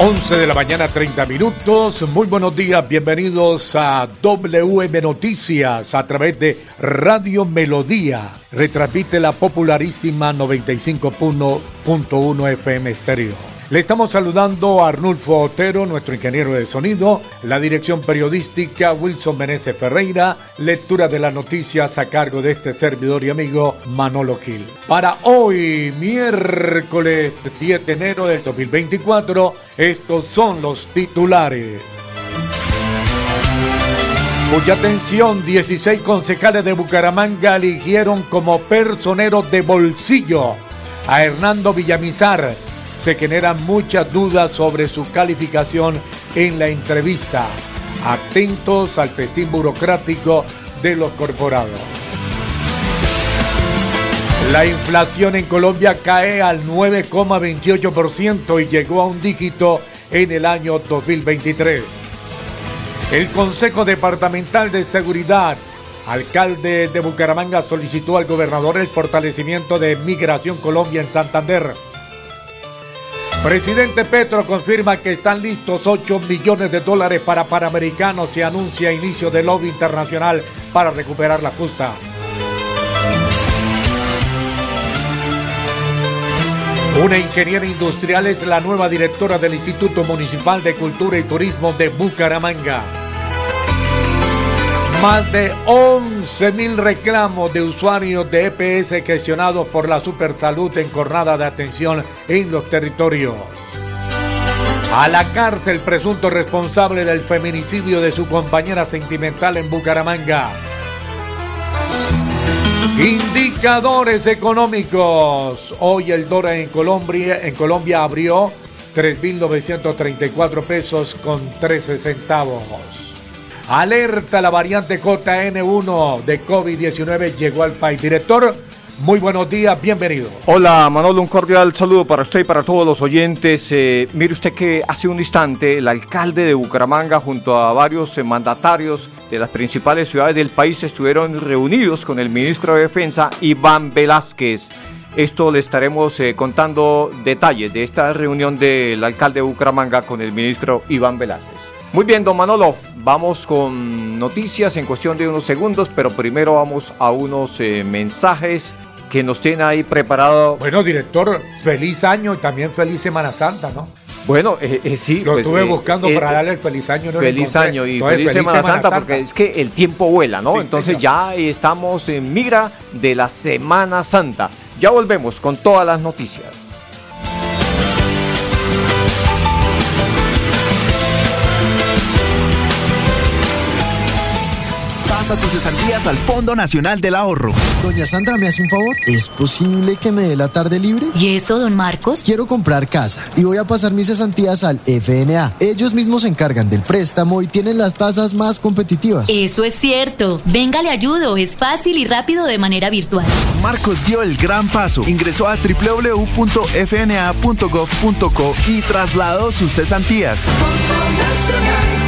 11 de la mañana, 30 minutos. Muy buenos días, bienvenidos a WM Noticias a través de Radio Melodía. Retransmite la popularísima 95.1 FM Estéreo. Le estamos saludando a Arnulfo Otero, nuestro ingeniero de sonido, la dirección periodística Wilson Menezes Ferreira, lectura de las noticias a cargo de este servidor y amigo Manolo Gil. Para hoy, miércoles 10 de enero del 2024, estos son los titulares. Mucha atención, 16 concejales de Bucaramanga eligieron como personero de bolsillo a Hernando Villamizar se generan muchas dudas sobre su calificación en la entrevista. Atentos al festín burocrático de los corporados. La inflación en Colombia cae al 9,28% y llegó a un dígito en el año 2023. El Consejo Departamental de Seguridad, alcalde de Bucaramanga, solicitó al gobernador el fortalecimiento de Migración Colombia en Santander Presidente Petro confirma que están listos 8 millones de dólares para Panamericanos y anuncia inicio del lobby internacional para recuperar la justa. Una ingeniera industrial es la nueva directora del Instituto Municipal de Cultura y Turismo de Bucaramanga. Más de 11 mil reclamos de usuarios de EPS gestionados por la Supersalud en jornada de atención en los territorios. A la cárcel presunto responsable del feminicidio de su compañera sentimental en Bucaramanga. Indicadores económicos. Hoy el dólar en Colombia, en Colombia abrió 3.934 pesos con 13 centavos. Alerta la variante JN1 de COVID-19 llegó al país. Director, muy buenos días, bienvenido. Hola Manolo, un cordial saludo para usted y para todos los oyentes. Eh, mire usted que hace un instante el alcalde de Bucaramanga junto a varios eh, mandatarios de las principales ciudades del país estuvieron reunidos con el ministro de Defensa Iván Velázquez. Esto le estaremos eh, contando detalles de esta reunión del alcalde de Bucaramanga con el ministro Iván Velázquez. Muy bien, don Manolo, vamos con noticias en cuestión de unos segundos, pero primero vamos a unos eh, mensajes que nos tiene ahí preparado. Bueno, director, feliz año y también feliz Semana Santa, ¿no? Bueno, eh, eh, sí. Lo pues, estuve buscando para darle el feliz año. feliz año y feliz, Semana, Santa, porque es que el tiempo vuela, ¿no? Entonces ya estamos en migra de la Semana Santa. Ya volvemos con todas las noticias. A tus cesantías al Fondo Nacional del Ahorro. Doña Sandra, ¿me hace un favor? ¿Es posible que me dé la tarde libre? ¿Y eso, don Marcos? Quiero comprar casa y voy a pasar mis cesantías al FNA. Ellos mismos se encargan del préstamo y tienen las tasas más competitivas. Eso es cierto. Venga, le ayudo. Es fácil y rápido de manera virtual. Marcos dio el gran paso. Ingresó a www.fna.gov.co y trasladó sus cesantías. Fondo Nacional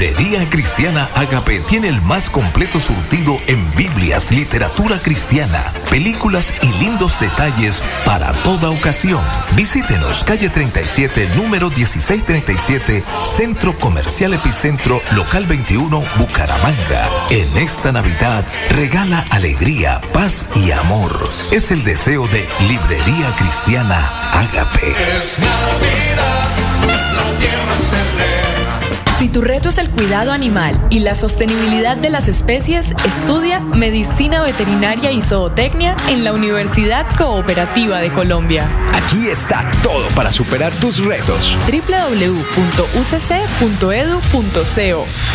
Librería Cristiana Agape tiene el más completo surtido en Biblias, literatura cristiana, películas y lindos detalles para toda ocasión. Visítenos, calle 37, número 1637, Centro Comercial Epicentro, local 21, Bucaramanga. En esta Navidad, regala alegría, paz y amor. Es el deseo de Librería Cristiana Agape. Es Navidad, la tierra se tu reto es el cuidado animal y la sostenibilidad de las especies, estudia Medicina Veterinaria y Zootecnia en la Universidad Cooperativa de Colombia. Aquí está todo para superar tus retos. www.ucc.edu.co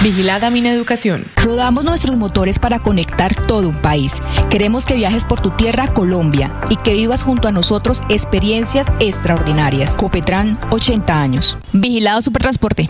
Vigilada Mineducación. Rodamos nuestros motores para conectar todo un país. Queremos que viajes por tu tierra, Colombia, y que vivas junto a nosotros experiencias extraordinarias. Copetran, 80 años. Vigilado Supertransporte.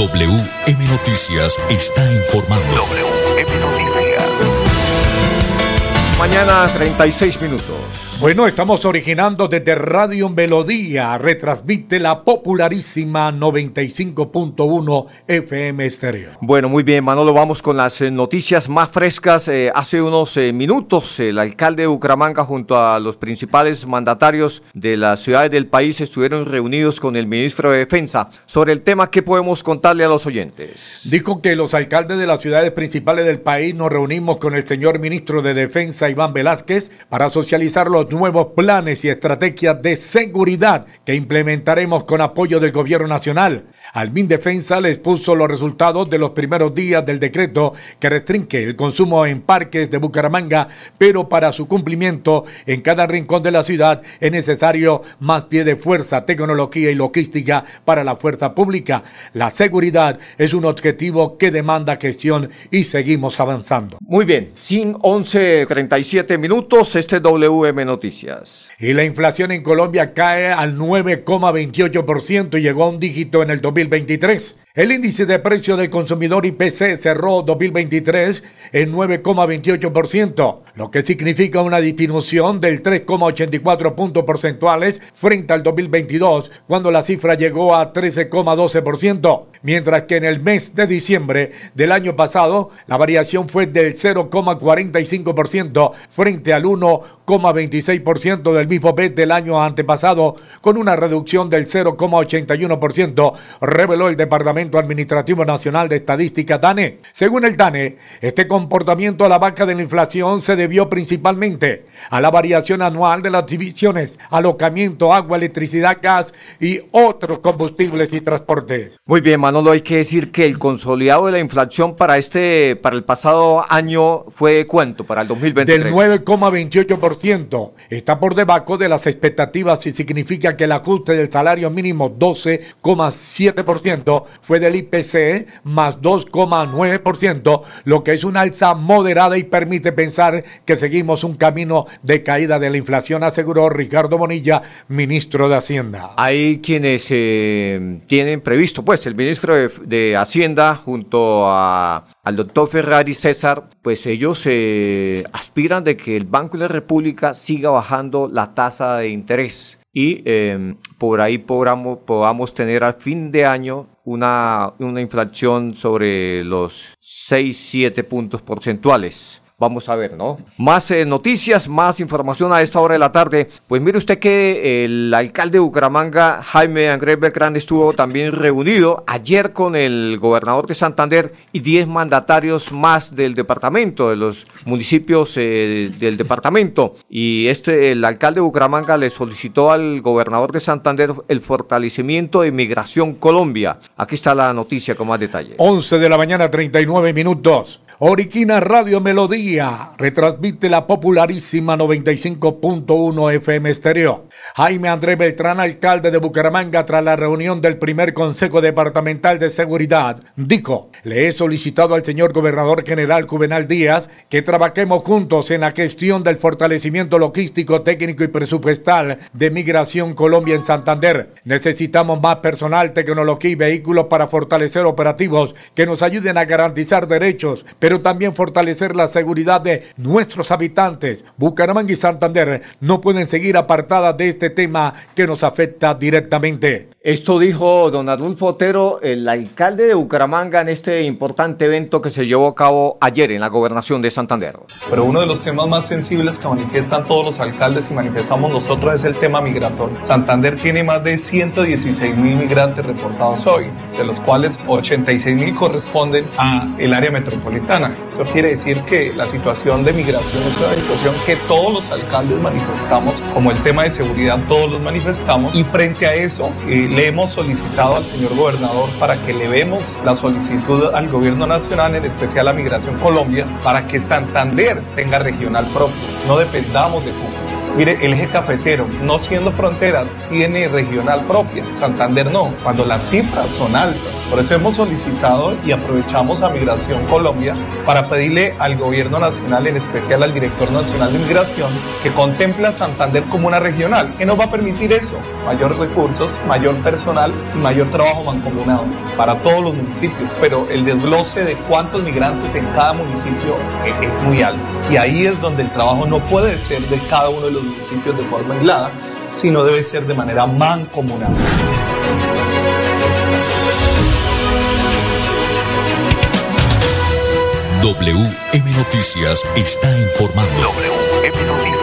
WM Noticias está informando. Mañana 36 minutos. Bueno, estamos originando desde Radio Melodía. Retransmite la popularísima 95.1 FM Estéreo. Bueno, muy bien, Manolo. Vamos con las eh, noticias más frescas. Eh, hace unos eh, minutos, el alcalde de Bucaramanga, junto a los principales mandatarios de las ciudades del país, estuvieron reunidos con el ministro de Defensa. Sobre el tema, ¿qué podemos contarle a los oyentes? Dijo que los alcaldes de las ciudades principales del país nos reunimos con el señor ministro de Defensa Iván Velázquez para socializar los nuevos planes y estrategias de seguridad que implementaremos con apoyo del gobierno nacional. Al Defensa les puso los resultados de los primeros días del decreto que restringe el consumo en parques de Bucaramanga, pero para su cumplimiento en cada rincón de la ciudad es necesario más pie de fuerza, tecnología y logística para la fuerza pública. La seguridad es un objetivo que demanda gestión y seguimos avanzando. Muy bien, sin 11.37 minutos, este WM Noticias. Y la inflación en Colombia cae al 9,28% y llegó a un dígito en el 2020 2023. El índice de precio del consumidor IPC cerró 2023 en 9,28%, lo que significa una disminución del 3,84 puntos porcentuales frente al 2022, cuando la cifra llegó a 13,12%, mientras que en el mes de diciembre del año pasado la variación fue del 0,45% frente al 1,26% del mismo mes del año antepasado, con una reducción del 0,81%, reveló el Departamento Administrativo Nacional de Estadística DANE. Según el DANE, este comportamiento a la vaca de la inflación se debió principalmente a la variación anual de las divisiones, alocamiento, agua, electricidad, gas y otros combustibles y transportes. Muy bien, Manolo, hay que decir que el consolidado de la inflación para este para el pasado año fue cuánto para el 2023? Del 9,28%. Está por debajo de las expectativas y significa que el ajuste del salario mínimo 12,7% fue del IPC más 2,9%, lo que es una alza moderada y permite pensar que seguimos un camino de caída de la inflación, aseguró Ricardo Bonilla, ministro de Hacienda. Hay quienes eh, tienen previsto, pues el ministro de, Hacienda junto a, al doctor Ferrari César, pues ellos eh, aspiran de que el Banco de la República siga bajando la tasa de interés y em, por ahí podamos, podamos tener al fin de año una, una inflación sobre los 6-7 puntos porcentuales. Vamos a ver, ¿no? Más eh, noticias, más información a esta hora de la tarde. Pues mire usted que el alcalde de Bucaramanga, Jaime Andrés Belgrán, estuvo también reunido ayer con el gobernador de Santander y 10 mandatarios más del departamento, de los municipios eh, del departamento. Y este, el alcalde de Bucaramanga le solicitó al gobernador de Santander el fortalecimiento de Migración Colombia. Aquí está la noticia con más detalle. 11 de la mañana, 39 minutos. Oriquina Radio Melodía retransmite la popularísima 95.1 FM Estéreo. Jaime Andrés Beltrán, alcalde de Bucaramanga, tras la reunión del primer Consejo Departamental de Seguridad, dijo: Le he solicitado al señor gobernador general Juvenal Díaz que trabajemos juntos en la gestión del fortalecimiento logístico, técnico y presupuestal de Migración Colombia en Santander. Necesitamos más personal, tecnología y vehículos para fortalecer operativos que nos ayuden a garantizar derechos, pero pero también fortalecer la seguridad de nuestros habitantes. Bucaramanga y Santander no pueden seguir apartadas de este tema que nos afecta directamente. Esto dijo don Adolfo Otero, el alcalde de Bucaramanga, en este importante evento que se llevó a cabo ayer en la gobernación de Santander. Pero uno de los temas más sensibles que manifiestan todos los alcaldes y manifestamos nosotros es el tema migratorio. Santander tiene más de 116 mil migrantes reportados hoy, de los cuales 86 mil corresponden a el área metropolitana. Eso quiere decir que la situación de migración es una situación que todos los alcaldes manifestamos, como el tema de seguridad todos los manifestamos, y frente a eso eh, le hemos solicitado al señor gobernador para que le vemos la solicitud al gobierno nacional, en especial a Migración Colombia, para que Santander tenga regional propio, no dependamos de Cuba. Mire, el eje cafetero, no siendo frontera, tiene regional propia. Santander no, cuando las cifras son altas. Por eso hemos solicitado y aprovechamos a Migración Colombia para pedirle al gobierno nacional, en especial al director nacional de migración, que contemple a Santander como una regional. ¿Qué nos va a permitir eso? Mayor recursos, mayor personal y mayor trabajo mancomunado para todos los municipios. Pero el desglose de cuántos migrantes en cada municipio es muy alto. Y ahí es donde el trabajo no puede ser de cada uno de los municipios de forma aislada, sino debe ser de manera mancomunada. WM Noticias está informando. WM Noticias.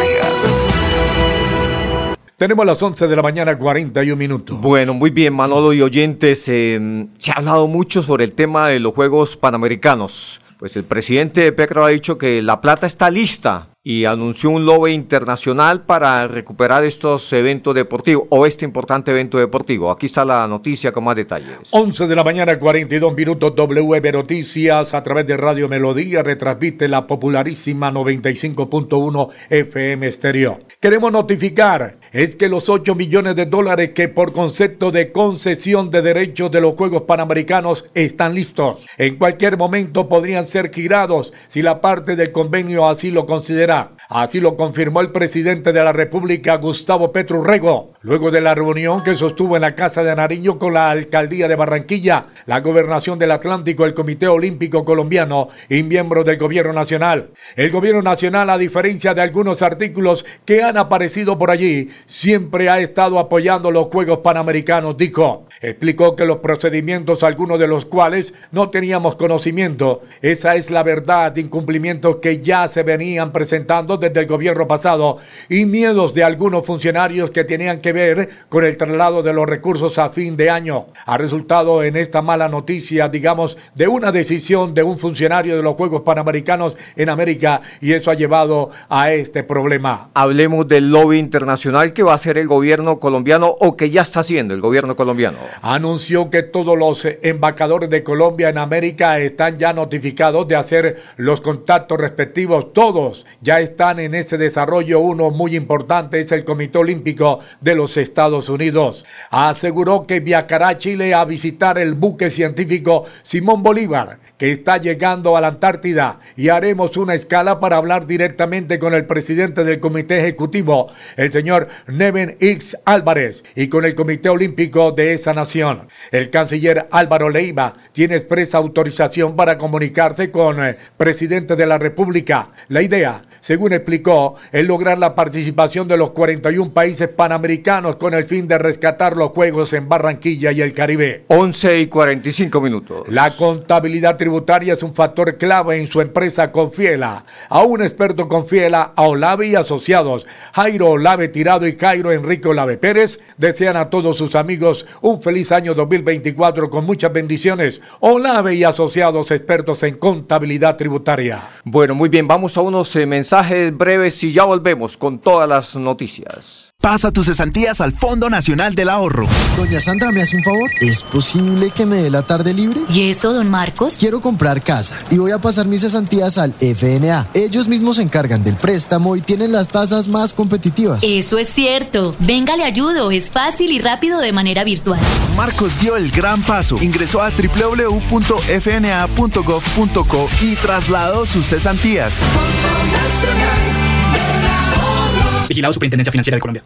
Tenemos las 11 de la mañana, 41 minutos. Bueno, muy bien, Manolo y oyentes. Eh, se ha hablado mucho sobre el tema de los Juegos Panamericanos. Pues el presidente de Petro ha dicho que la plata está lista y anunció un lobe internacional para recuperar estos eventos deportivos o este importante evento deportivo. Aquí está la noticia con más detalles. 11 de la mañana, 42 minutos, WB Noticias a través de Radio Melodía retransmite la popularísima 95.1 FM Estéreo. Queremos notificar es que los 8 millones de dólares que por concepto de concesión de derechos de los Juegos Panamericanos están listos. En cualquier momento podrían ser girados si la parte del convenio así lo considera. Así lo confirmó el presidente de la República, Gustavo Petro Rego, luego de la reunión que sostuvo en la Casa de Nariño con la Alcaldía de Barranquilla, la Gobernación del Atlántico, el Comité Olímpico Colombiano y miembros del Gobierno Nacional. El Gobierno Nacional, a diferencia de algunos artículos que han aparecido por allí, siempre ha estado apoyando los Juegos Panamericanos, dijo. Explicó que los procedimientos, algunos de los cuales no teníamos conocimiento, esa es la verdad, incumplimientos que ya se venían presentando desde el gobierno pasado y miedos de algunos funcionarios que tenían que ver con el traslado de los recursos a fin de año. Ha resultado en esta mala noticia, digamos, de una decisión de un funcionario de los Juegos Panamericanos en América y eso ha llevado a este problema. Hablemos del lobby internacional que va a hacer el gobierno colombiano o que ya está haciendo el gobierno colombiano anunció que todos los embajadores de Colombia en América están ya notificados de hacer los contactos respectivos. Todos ya están en ese desarrollo. Uno muy importante es el Comité Olímpico de los Estados Unidos. Aseguró que viajará a Chile a visitar el buque científico Simón Bolívar, que está llegando a la Antártida, y haremos una escala para hablar directamente con el presidente del Comité Ejecutivo, el señor Neven X Álvarez, y con el Comité Olímpico de esa nación. El canciller Álvaro Leiva tiene expresa autorización para comunicarse con el presidente de la República. La idea, según explicó, es lograr la participación de los 41 países panamericanos con el fin de rescatar los Juegos en Barranquilla y el Caribe. 11 y 45 minutos. La contabilidad tributaria es un factor clave en su empresa Confiela. A un experto Confiela, a Olave y asociados, Jairo Olave Tirado y Jairo Enrique Olave Pérez, desean a todos sus amigos un feliz año 2024 con muchas bendiciones. Olave y asociados expertos en contabilidad tributaria. Bueno, muy bien, vamos a unos eh, mensajes breves y ya volvemos con todas las noticias. Pasa tus cesantías al Fondo Nacional del Ahorro. Doña Sandra, ¿me hace un favor? ¿Es posible que me dé la tarde libre? ¿Y eso, don Marcos? Quiero comprar casa y voy a pasar mis cesantías al FNA. Ellos mismos se encargan del préstamo y tienen las tasas más competitivas. Eso es cierto. Venga, le ayudo. Es fácil y rápido de manera virtual. Marcos dio el gran paso. Ingresó a www.fna.gov.co y trasladó sus cesantías. Vigilado Superintendencia Financiera de Colombia.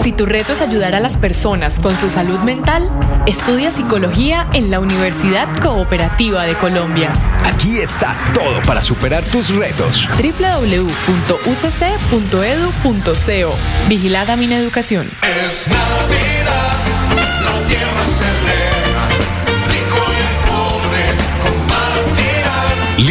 Si tu reto es ayudar a las personas con su salud mental, estudia psicología en la Universidad Cooperativa de Colombia. Aquí está todo para superar tus retos. www.ucc.edu.co Vigilada mi educación. Es Navidad, la tierra se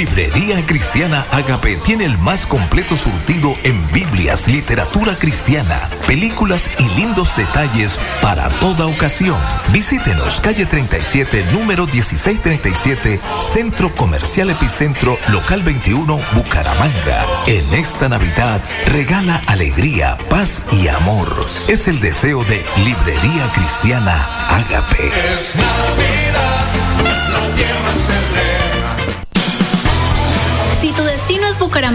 Librería Cristiana Agape tiene el más completo surtido en Biblias, literatura cristiana, películas y lindos detalles para toda ocasión. Visítenos calle 37, número 1637, Centro Comercial Epicentro, local 21, Bucaramanga. En esta Navidad, regala alegría, paz y amor. Es el deseo de Librería Cristiana Agape. Es Navidad, la tierra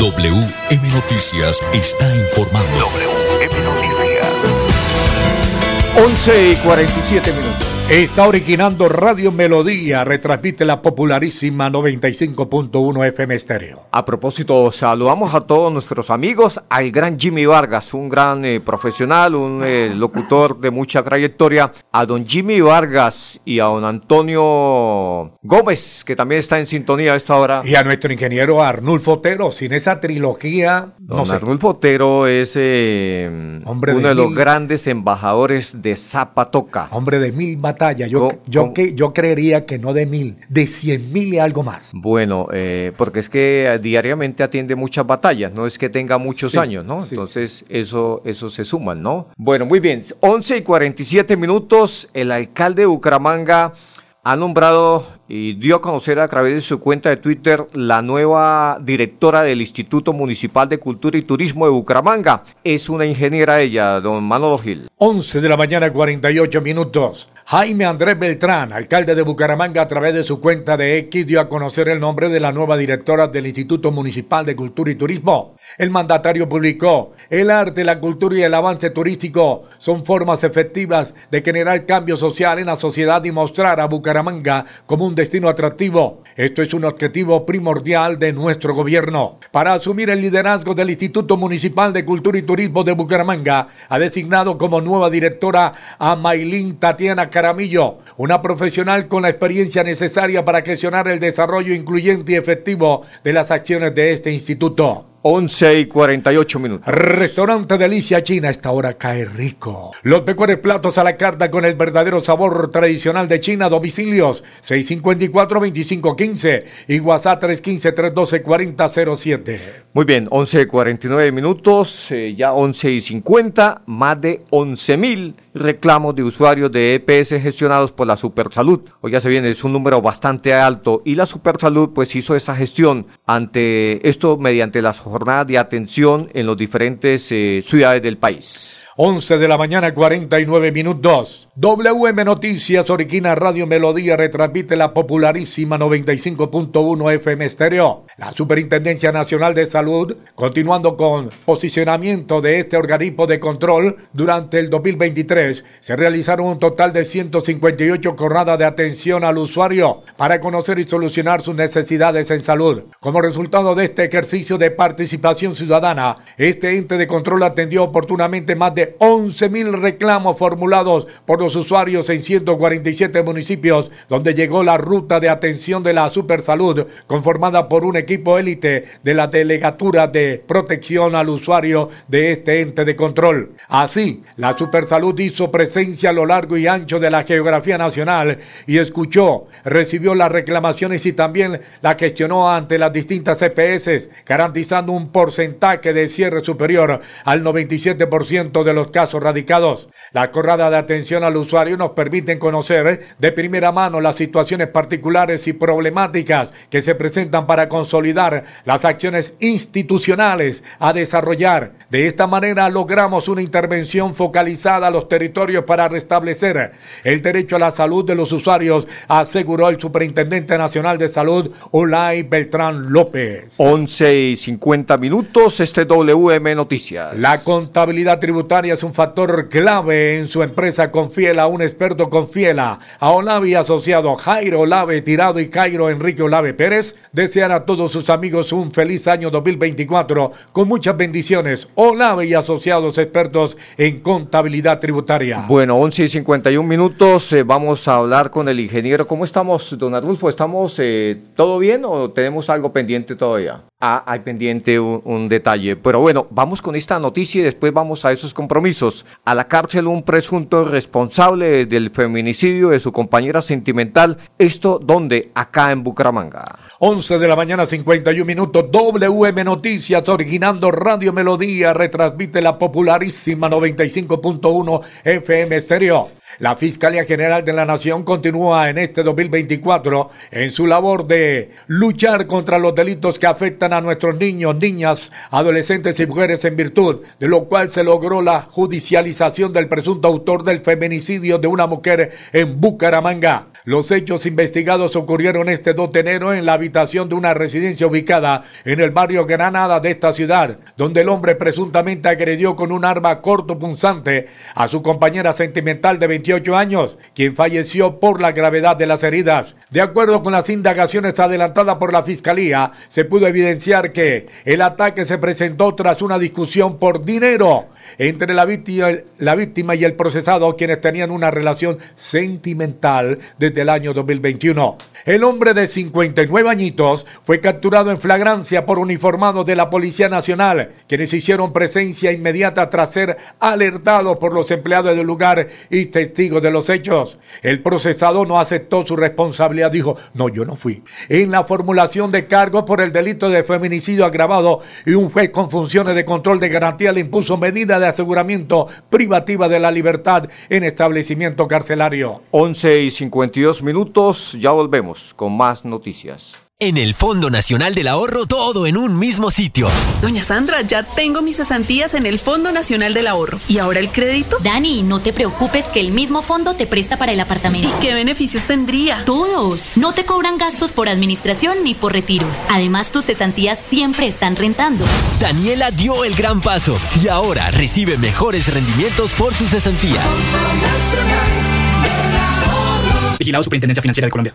WM Noticias está informando. WM Noticias. 11 y 47 minutos. Está originando Radio Melodía, retransmite la popularísima 95.1 FM Estéreo. A propósito, saludamos a todos nuestros amigos, al gran Jimmy Vargas, un gran eh, profesional, un eh, locutor de mucha trayectoria, a don Jimmy Vargas y a don Antonio Gómez, que también está en sintonía a esta hora. Y a nuestro ingeniero Arnulfo Otero, sin esa trilogía, no Don sé. Arnulfo Otero es eh, Hombre uno de de, los grandes embajadores de Zapatoca. Hombre de mil batallas. Yo, yo, que, yo creería que no de mil, de cien mil y algo más. Bueno, eh, porque es que eh, diariamente atiende muchas batallas, no es que tenga muchos Sí, años, ¿no? sí, Entonces eso, eso se suman, ¿no? Bueno, muy bien, 11 y 47 minutos, el alcalde de Bucaramanga ha nombrado y dio a conocer a través de su cuenta de Twitter la nueva directora del Instituto Municipal de Cultura y Turismo de Bucaramanga. Es una ingeniera ella, don Manolo Gil. 11 de la mañana, 48 minutos. Jaime Andrés Beltrán, alcalde de Bucaramanga, a través de su cuenta de X, dio a conocer el nombre de la nueva directora del Instituto Municipal de Cultura y Turismo. El mandatario publicó, el arte, la cultura y el avance turístico son formas efectivas de generar cambio social en la sociedad y mostrar a Bucaramanga como un destino atractivo. Esto es un objetivo primordial de nuestro gobierno. Para asumir el liderazgo del Instituto Municipal de Cultura y Turismo de Bucaramanga, ha designado como nueva directora a Maylin Tatiana Caramillo, una profesional con la experiencia necesaria para gestionar el desarrollo incluyente y efectivo de las acciones de este instituto. 11 y 48 minutos. Restaurante Delicia China, esta hora cae rico. Los mejores platos a la carta con el verdadero sabor tradicional de China. Domicilios 654-2515 y WhatsApp 315-312-4007. Muy bien, 11 y 49 minutos, eh, ya 11 y 50, más de 11 mil reclamos de usuarios de EPS gestionados por la Supersalud. Hoy ya se viene, es un número bastante alto y la Supersalud pues hizo esa gestión ante esto mediante las jornadas de atención en las diferentes eh, ciudades del país. 11 de la mañana, 49 minutos. WM Noticias, Origina Radio Melodía, retransmite la popularísima 95.1 FM Estéreo. La Superintendencia Nacional de Salud, continuando con posicionamiento de este organismo de control, durante el 2023 se realizaron un total de 158 jornadas de atención al usuario para conocer y solucionar sus necesidades en salud. Como resultado de este ejercicio de participación ciudadana, este ente de control atendió oportunamente más de de 11 mil reclamos formulados por los usuarios en 147 municipios, donde llegó la ruta de atención de la Supersalud, conformada por un equipo élite de la Delegatura de Protección al Usuario de este ente de control. Así, la Supersalud hizo presencia a lo largo y ancho de la geografía nacional y escuchó, recibió las reclamaciones y también la gestionó ante las distintas EPS, garantizando un porcentaje de cierre superior al 97% de los casos radicados. La corrada de atención al usuario nos permite conocer de primera mano las situaciones particulares y problemáticas que se presentan para consolidar las acciones institucionales a desarrollar. De esta manera logramos una intervención focalizada a los territorios para restablecer el derecho a la salud de los usuarios, aseguró el Superintendente Nacional de Salud, Olay Beltrán López. 11 y 50 minutos, este WM Noticias. La contabilidad tributaria es un factor clave en su empresa Confiela, un experto Confiela. A Olavi asociado Jairo Olave Tirado y Cairo Enrique Olave Pérez desean a todos sus amigos un feliz año 2024 con muchas bendiciones. Olave y asociados expertos en contabilidad tributaria. Bueno, 11 y 51 minutos, eh, vamos a hablar con el ingeniero. ¿Cómo estamos, don Arnulfo? ¿Estamos eh, todo bien o tenemos algo pendiente todavía? Ah, hay pendiente un, detalle. Pero bueno, vamos con esta noticia y después vamos a esos compromisos. A la cárcel un presunto responsable del feminicidio de su compañera sentimental. ¿Esto dónde? Acá en Bucaramanga. 11 de la mañana, 51 minutos. WM Noticias, originando Radio Melodía, retransmite la popularísima 95.1 FM Estéreo. La Fiscalía General de la Nación continúa en este 2024 en su labor de luchar contra los delitos que afectan a nuestros niños, niñas, adolescentes y mujeres en virtud de lo cual se logró la judicialización del presunto autor del feminicidio de una mujer en Bucaramanga. Los hechos investigados ocurrieron este 2 de enero en la habitación de una residencia ubicada en el barrio Granada de esta ciudad, donde el hombre presuntamente agredió con un arma corto punzante a su compañera sentimental de 28 años, quien falleció por la gravedad de las heridas. De acuerdo con las indagaciones adelantadas por la Fiscalía, se pudo evidenciar que el ataque se presentó tras una discusión por dinero entre la víctima, la y el procesado, quienes tenían una relación sentimental desde el año 2021. El hombre de 59 añitos fue capturado en flagrancia por uniformados de la Policía Nacional, quienes hicieron presencia inmediata tras ser alertados por los empleados del lugar y testigos de los hechos. El procesado no aceptó su responsabilidad, dijo, no, yo no fui. En la formulación de cargos por el delito de feminicidio agravado y un juez con funciones de control de garantía le impuso medida de aseguramiento privativa de la libertad en establecimiento carcelario. 11 y 52 minutos, ya volvemos con más noticias. En el Fondo Nacional del Ahorro, todo en un mismo sitio. Doña Sandra, ya tengo mis cesantías en el Fondo Nacional del Ahorro. ¿Y ahora el crédito? Dani, no te preocupes que el mismo fondo te presta para el apartamento. ¿Y qué beneficios tendría? Todos. No te cobran gastos por administración ni por retiros. Además, tus cesantías siempre están rentando. Daniela dio el gran paso y ahora recibe mejores rendimientos por sus cesantías. Vigilado Superintendencia Financiera de Colombia.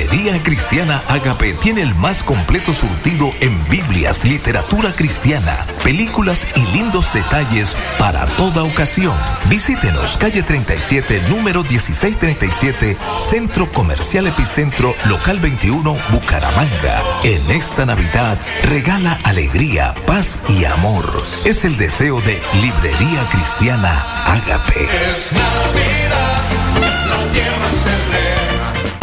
Librería Cristiana Agape tiene el más completo surtido en Biblias, literatura cristiana, películas y lindos detalles para toda ocasión. Visítenos calle 37, número 1637, Centro Comercial Epicentro, local 21, Bucaramanga. En esta Navidad, regala alegría, paz y amor. Es el deseo de Librería Cristiana Agape. Es Navidad.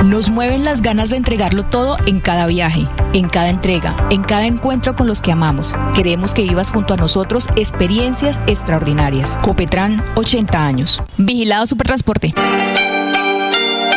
Nos mueven las ganas de entregarlo todo en cada viaje, en cada entrega, en cada encuentro con los que amamos. Queremos que vivas junto a nosotros experiencias extraordinarias. Copetran, 80 años. Vigilado Supertransporte.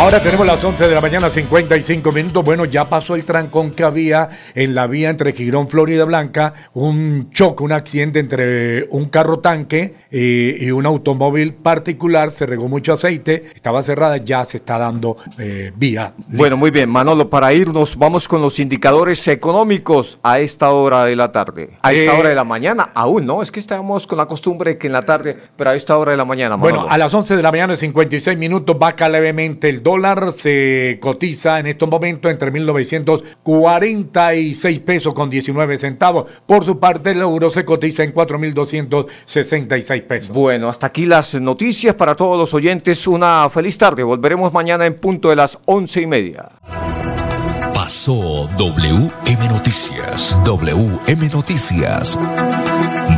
Ahora tenemos las 11 de la mañana, 55 minutos. Bueno, ya pasó el trancón que había en la vía entre Girón, Florida Blanca. Un choque, un accidente entre un carro tanque y, y un automóvil particular. Se regó mucho aceite, estaba cerrada, ya se está dando eh, vía. Bueno, muy bien, Manolo, para irnos, vamos con los indicadores económicos a esta hora de la tarde. A esta Eh, hora de la mañana, aún, ¿no? Es que estamos con la costumbre que en la tarde, pero a esta hora de la mañana, Manolo. Bueno, a las 11 de la mañana, 56 minutos, baja levemente el dólar, se cotiza en estos momentos entre 1946 pesos con 19 centavos. Por su parte, el euro se cotiza en 4.266 pesos. Bueno, hasta aquí las noticias para todos los oyentes. Una feliz tarde. Volveremos mañana en punto de las once y media. Pasó WM Noticias. WM Noticias.